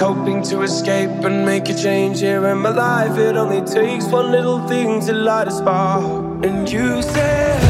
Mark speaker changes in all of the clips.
Speaker 1: Hoping to escape and make a change here in my life. It only takes one little thing to light a spark. And you said,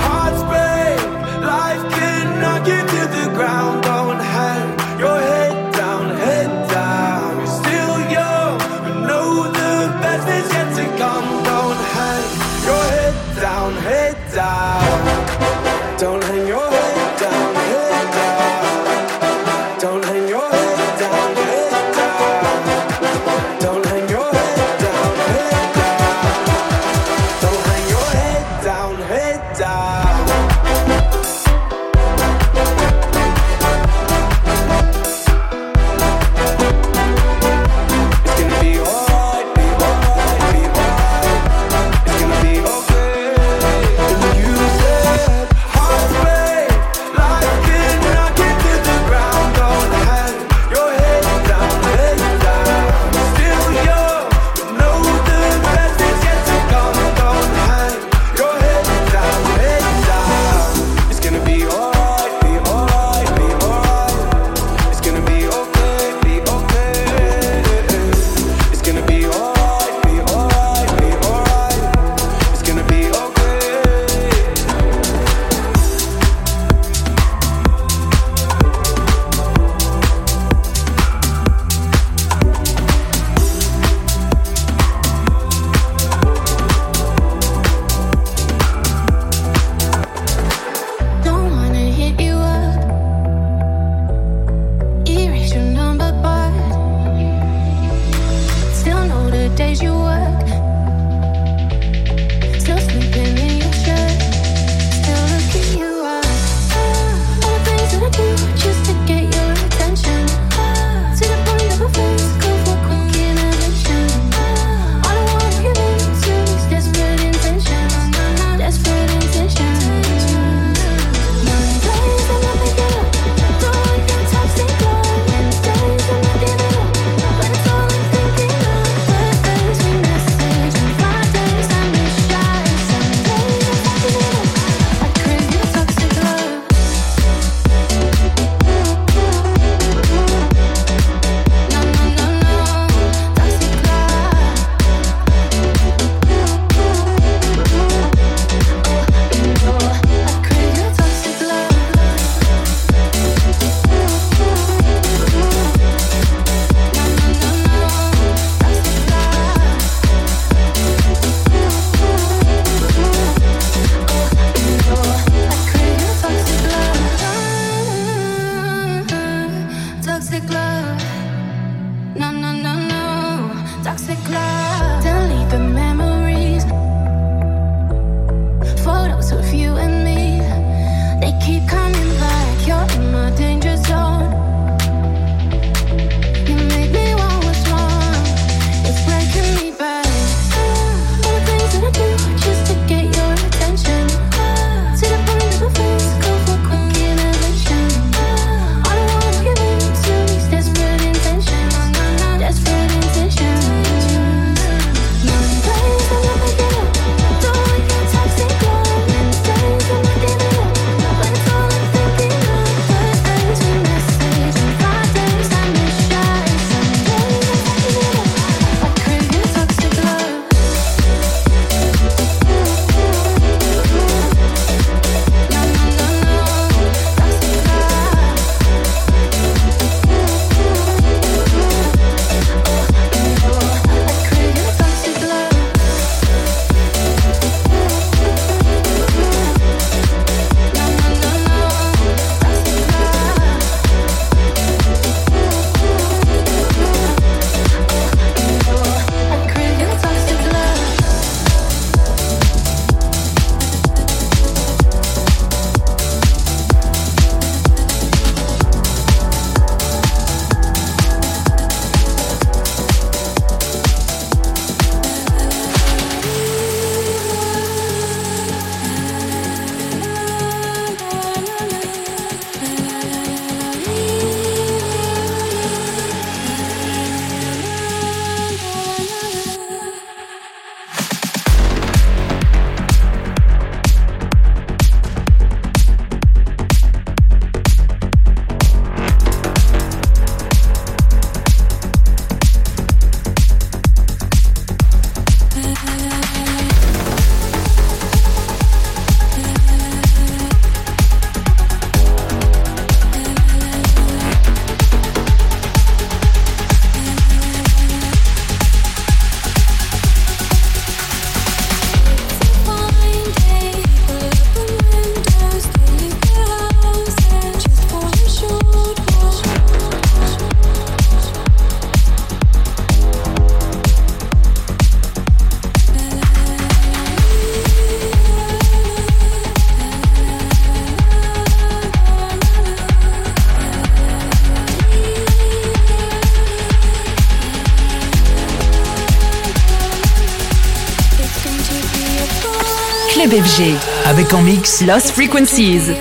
Speaker 1: you to the ground.
Speaker 2: Avec en mix
Speaker 3: Lost Frequencies.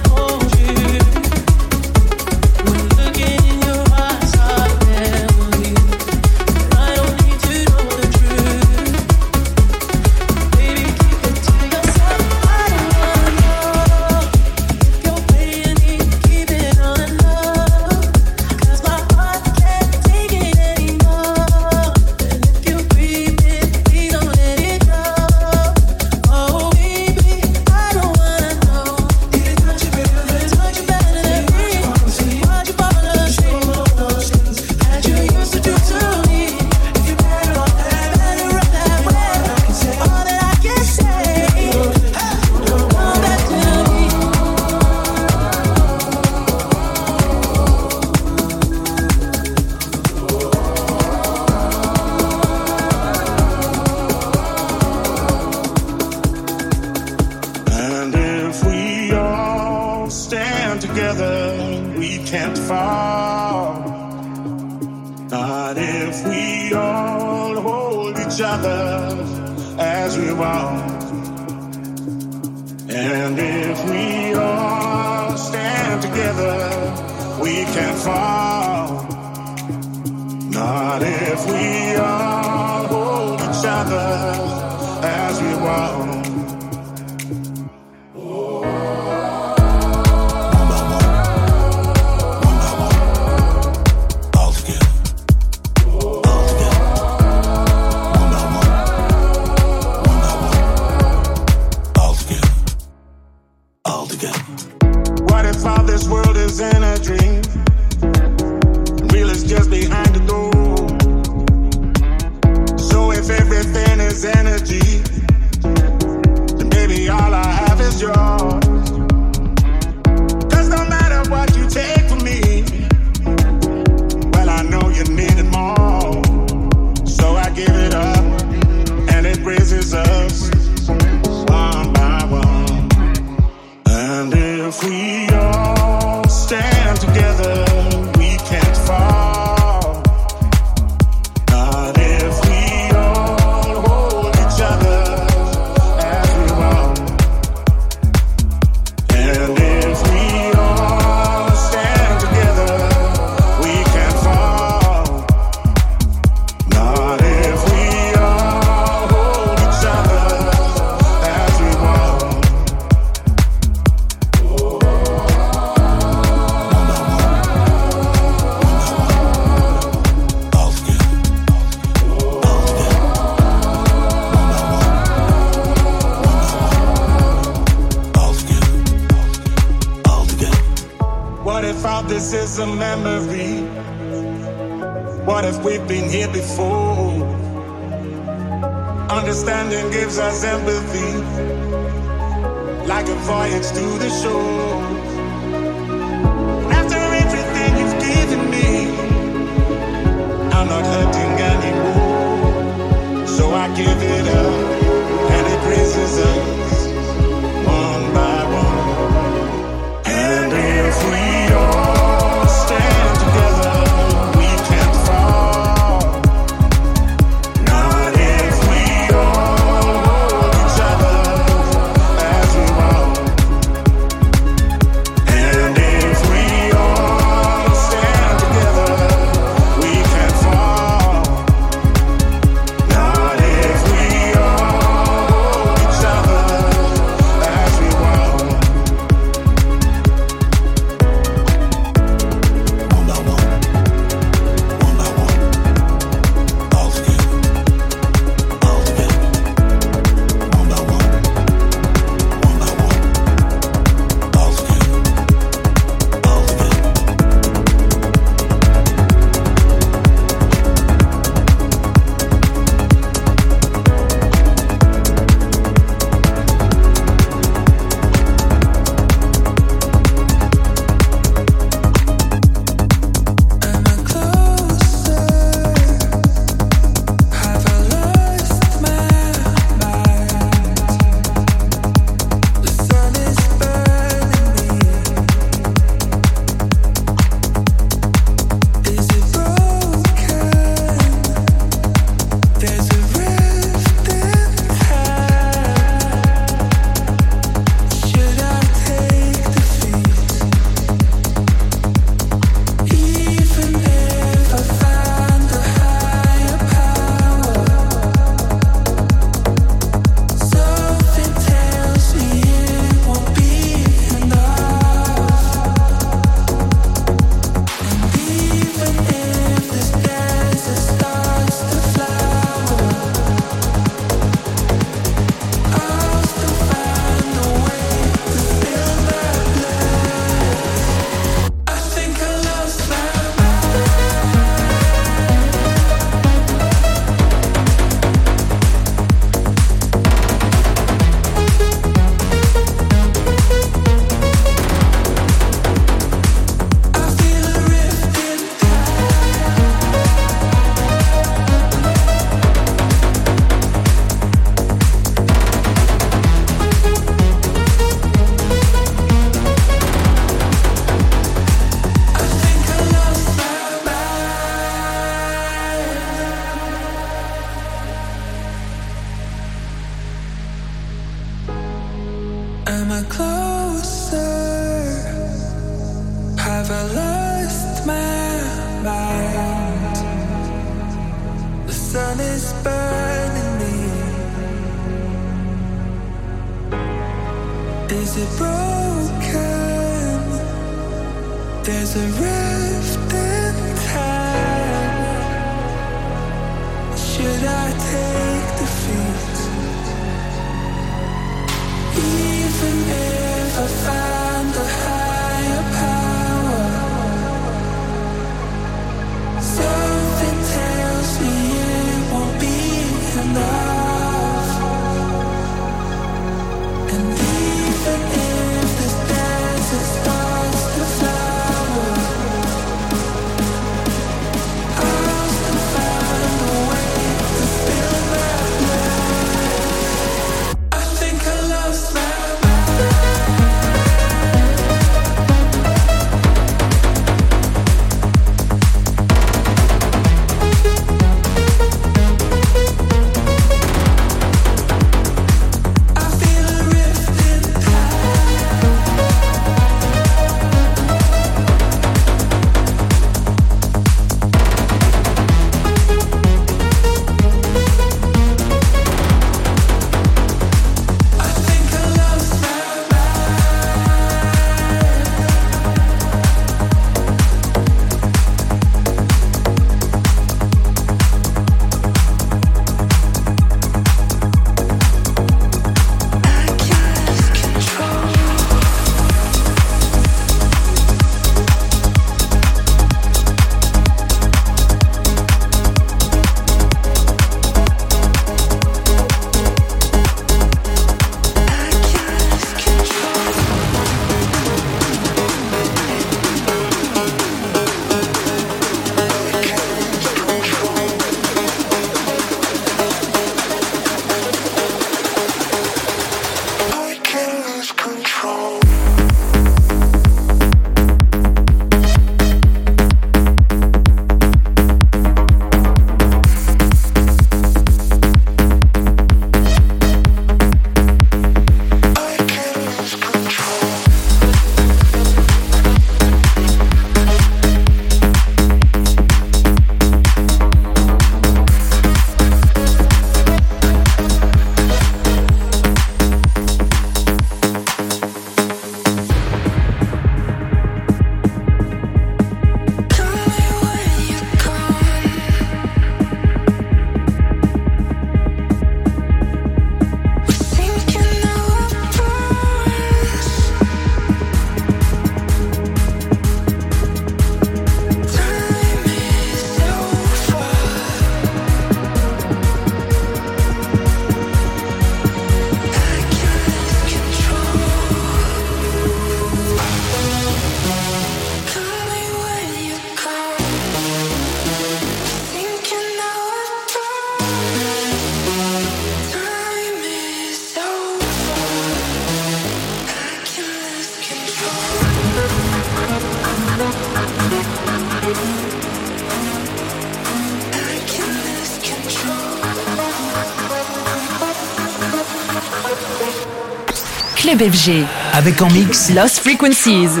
Speaker 4: Avec en mix Lost Frequencies.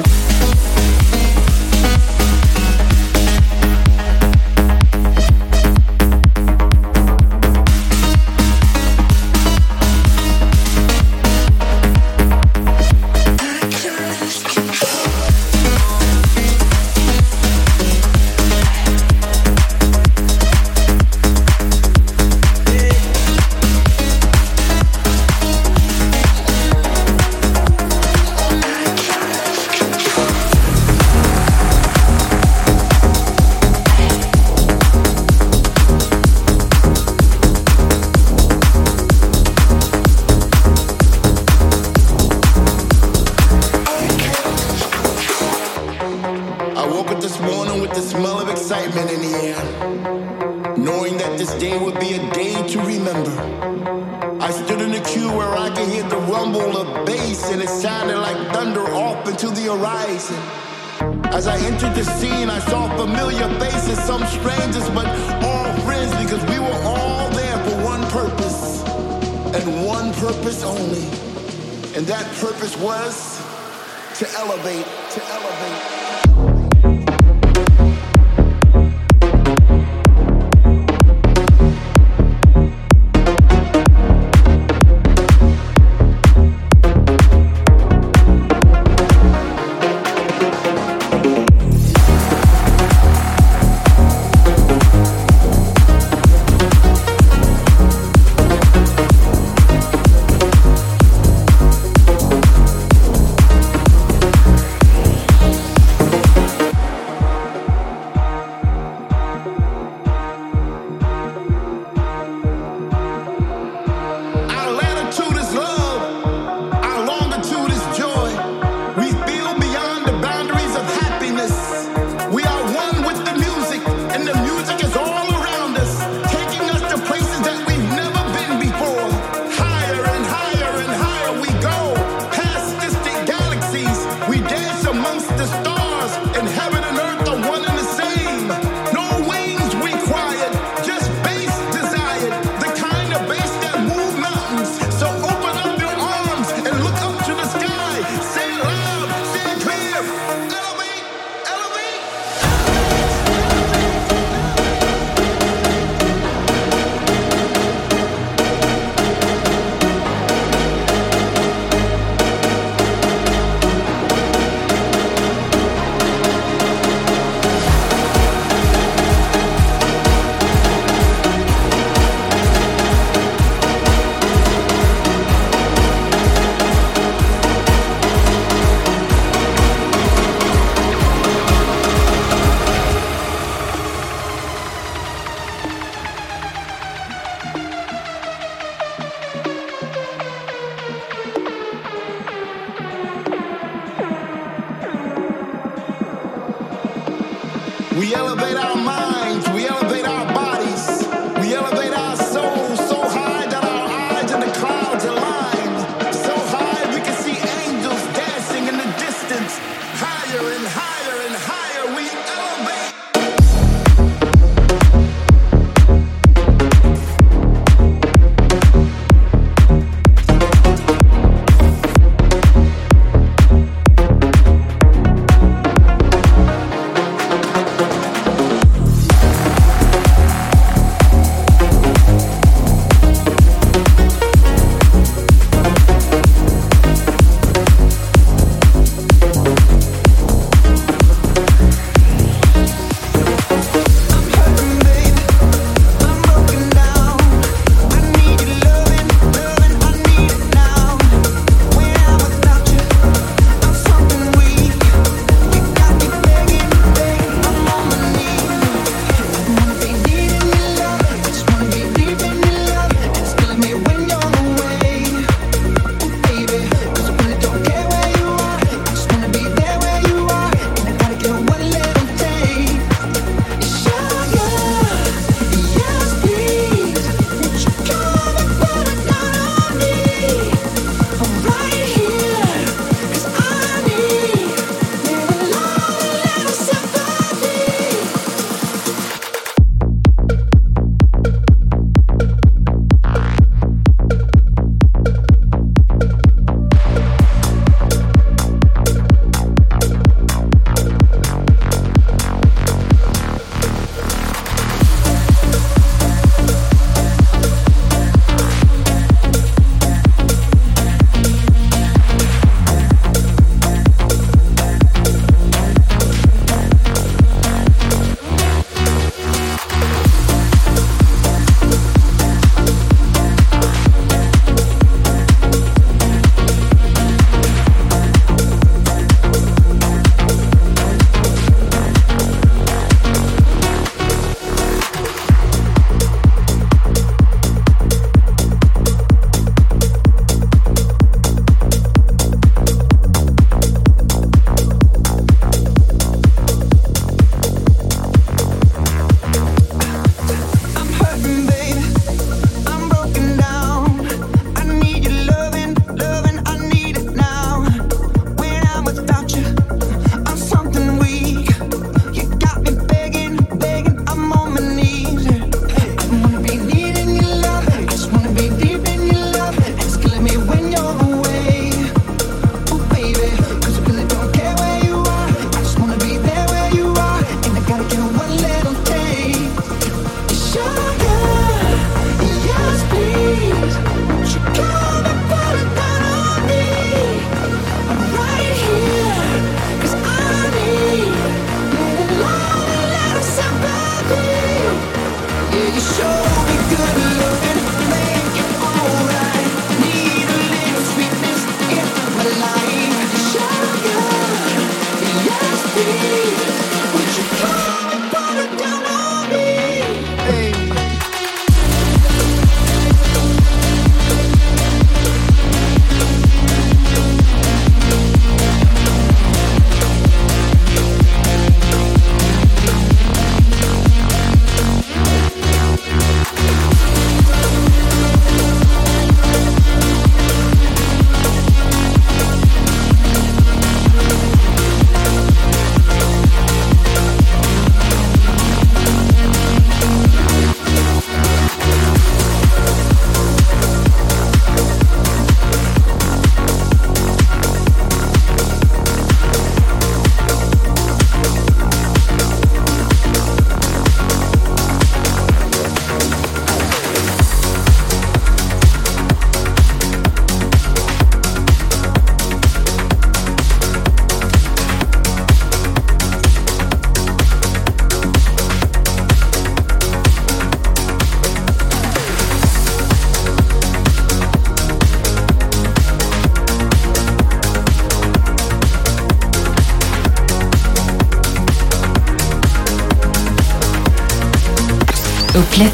Speaker 4: up into the horizon. As I entered the scene, I saw familiar faces, some strangers, but all friends because we
Speaker 3: were
Speaker 2: all there for
Speaker 3: one purpose
Speaker 5: and one purpose only. And that purpose was to elevate, to elevate.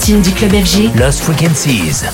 Speaker 3: Platine du club FG.
Speaker 2: Lost Frequencies.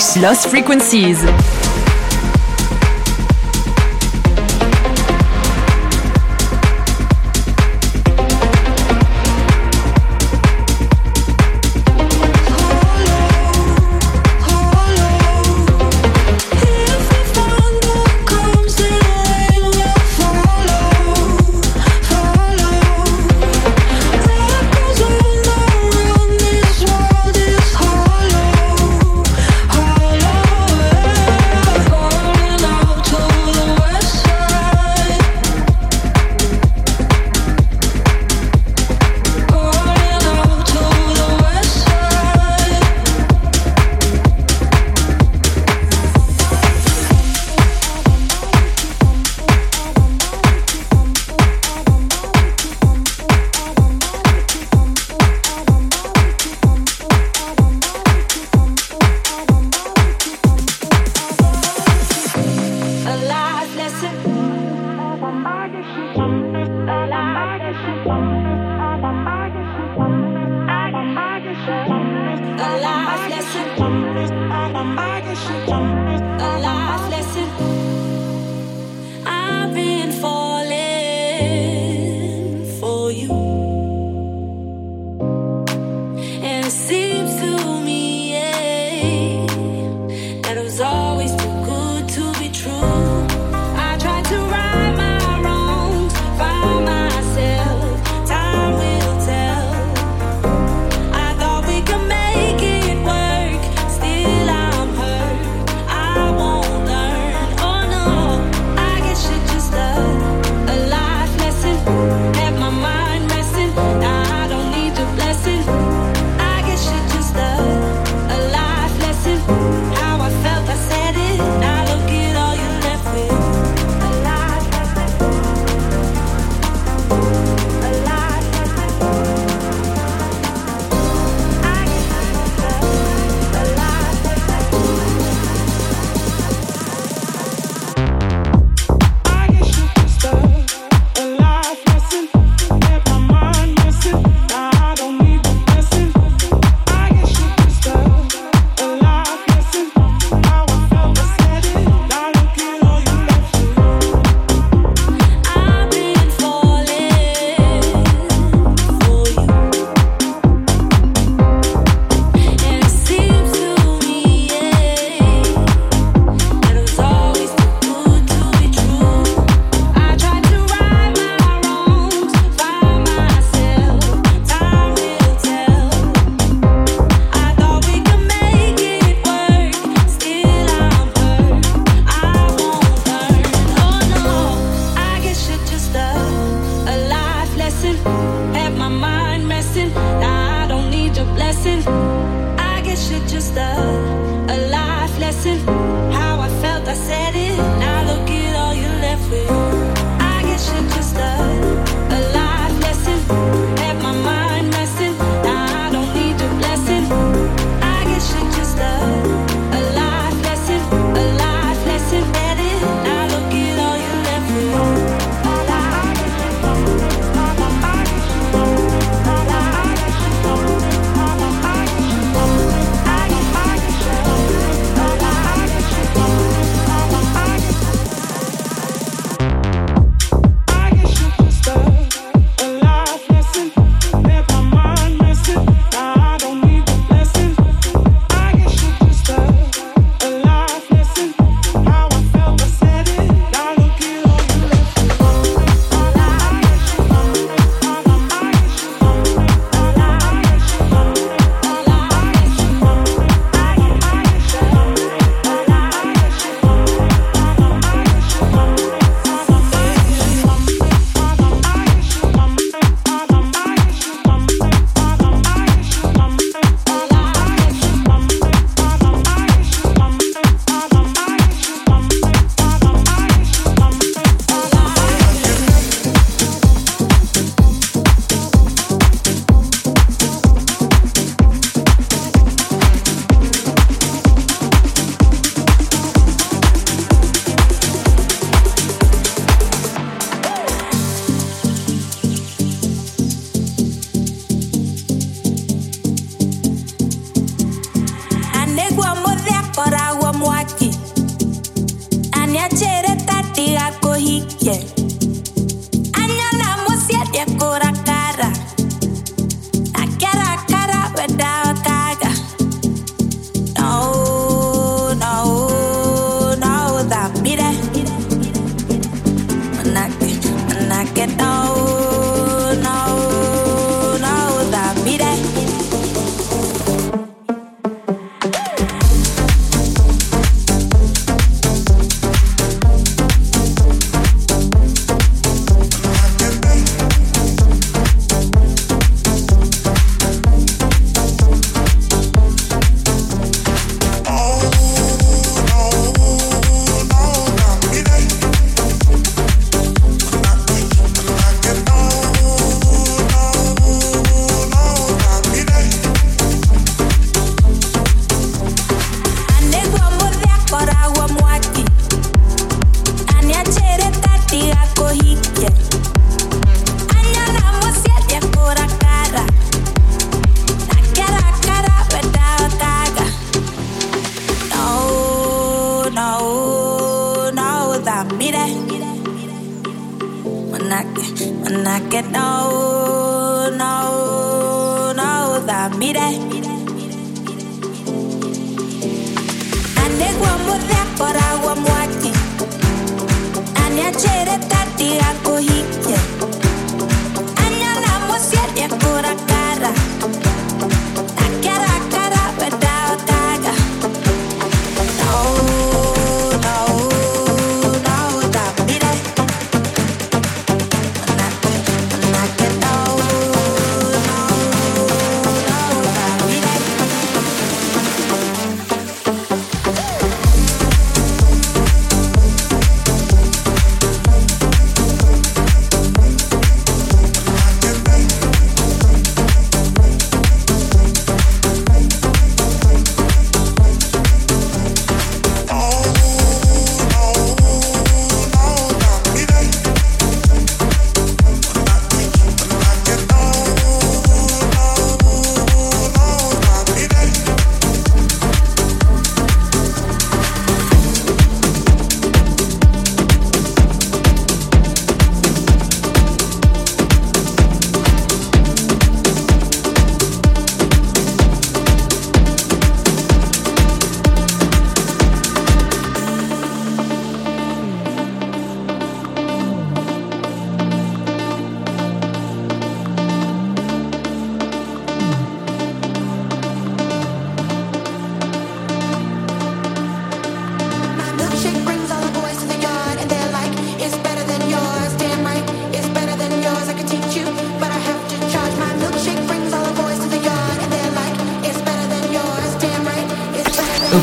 Speaker 6: Lost
Speaker 2: Frequencies.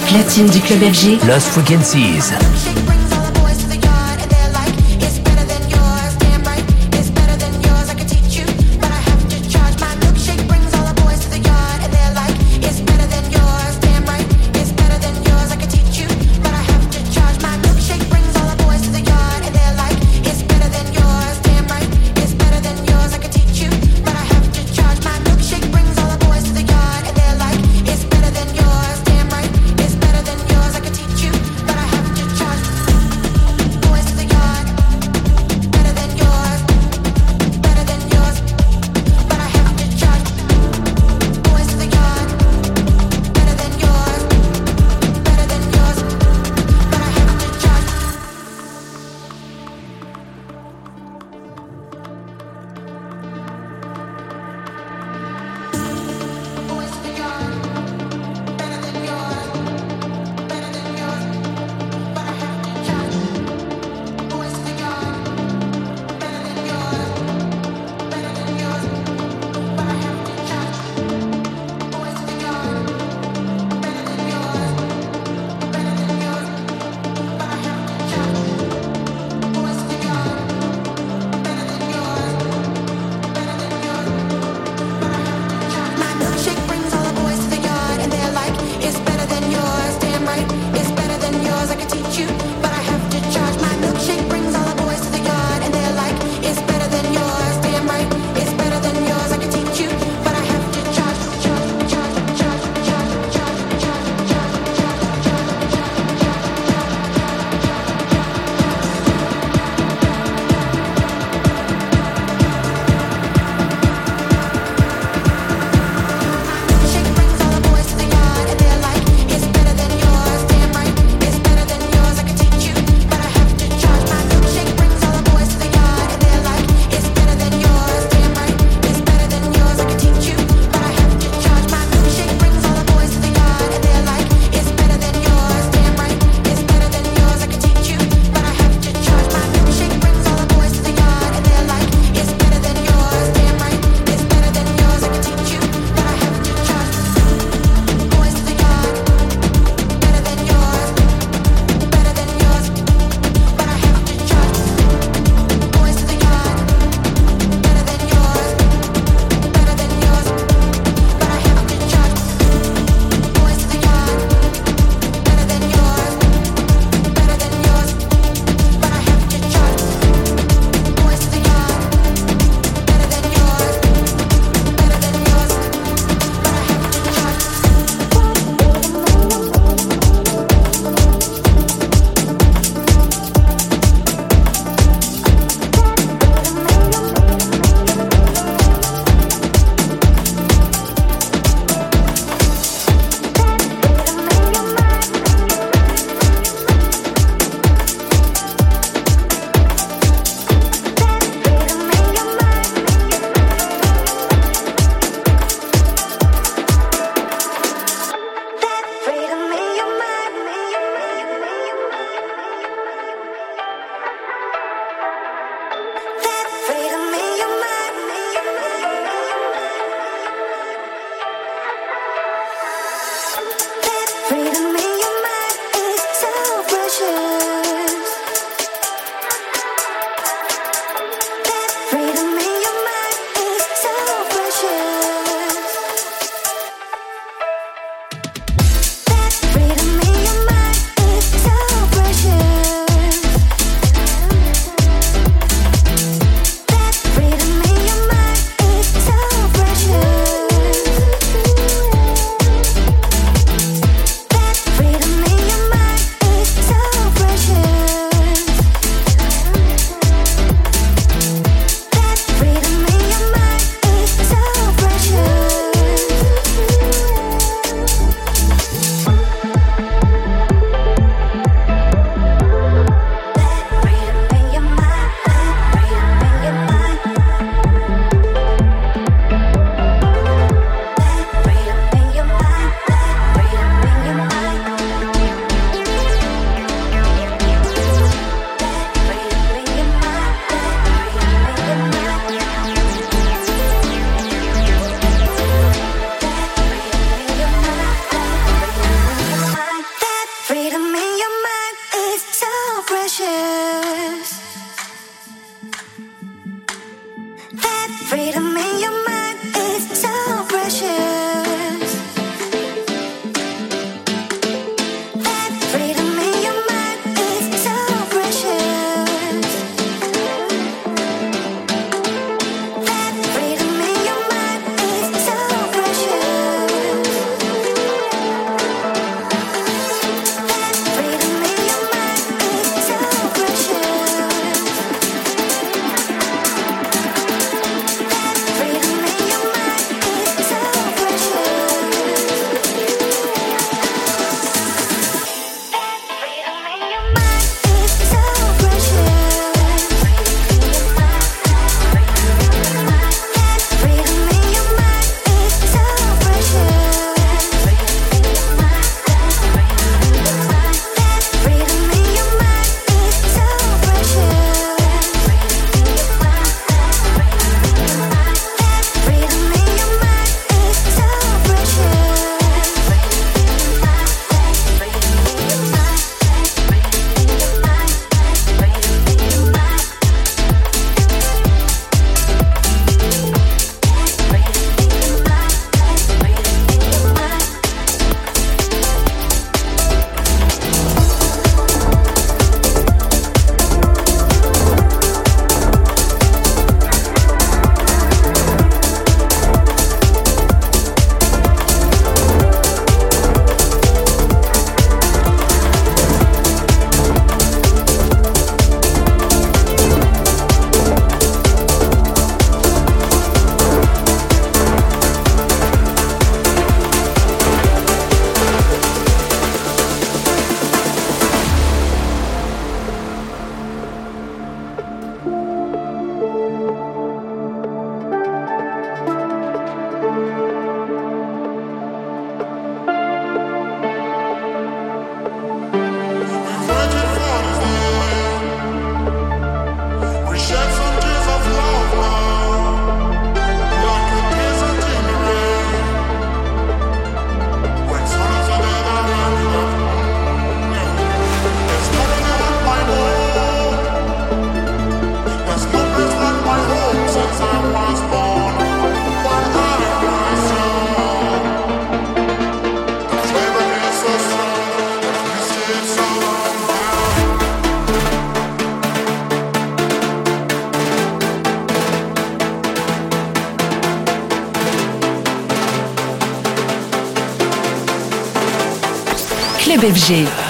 Speaker 7: Platine du club FG,
Speaker 8: Lost Frequencies.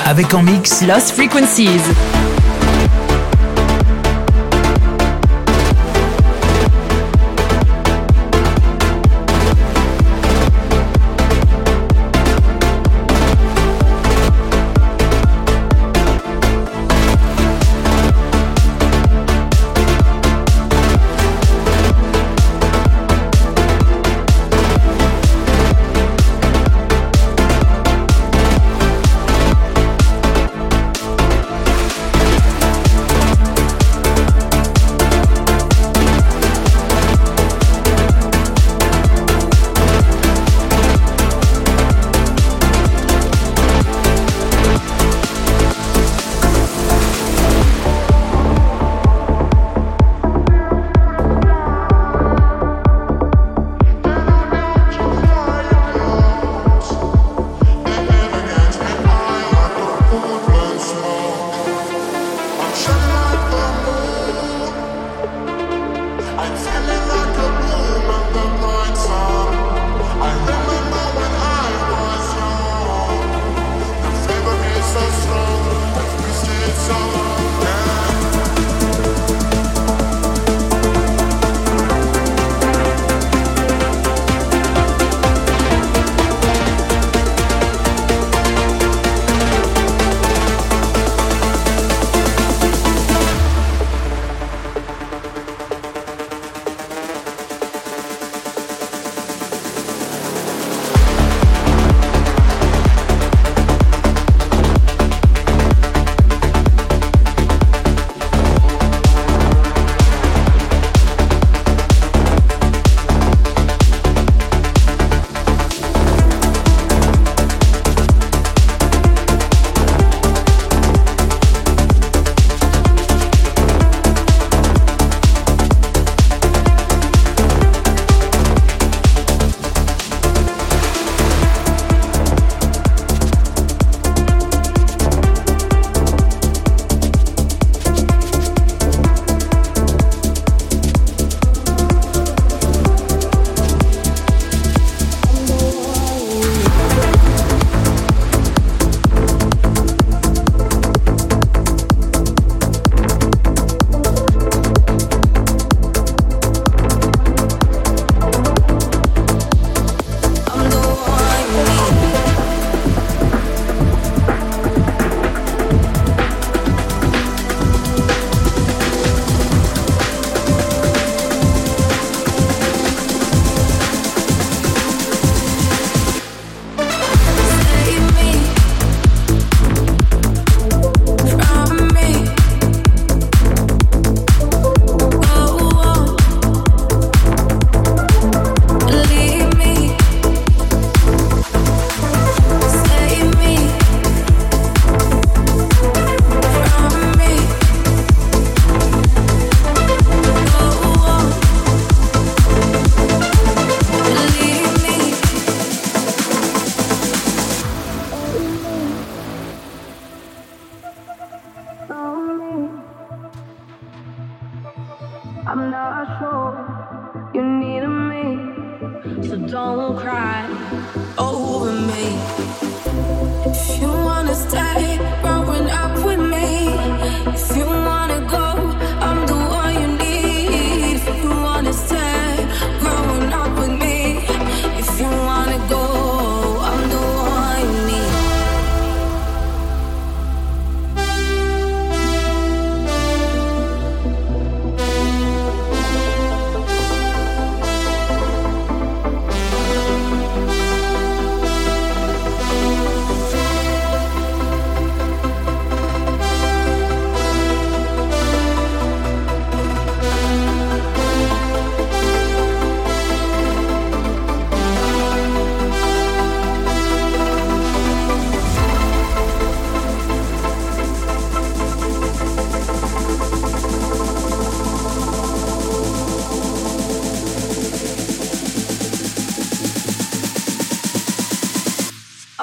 Speaker 7: Avec en mix Lost Frequencies.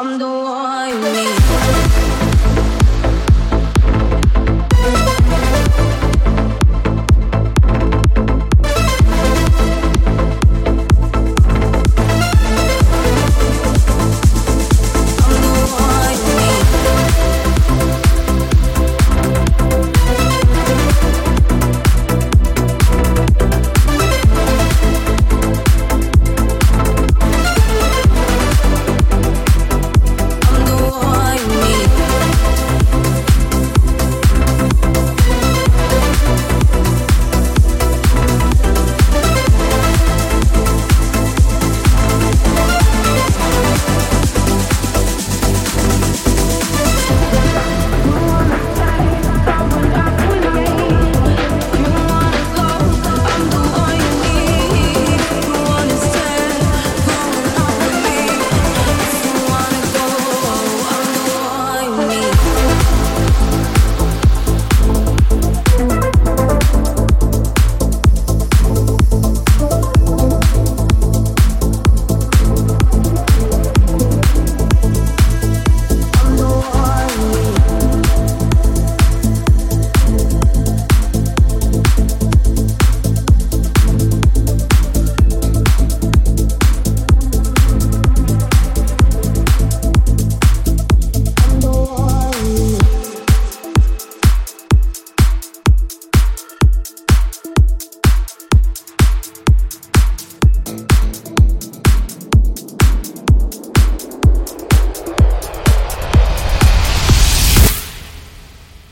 Speaker 9: I'm the one you need.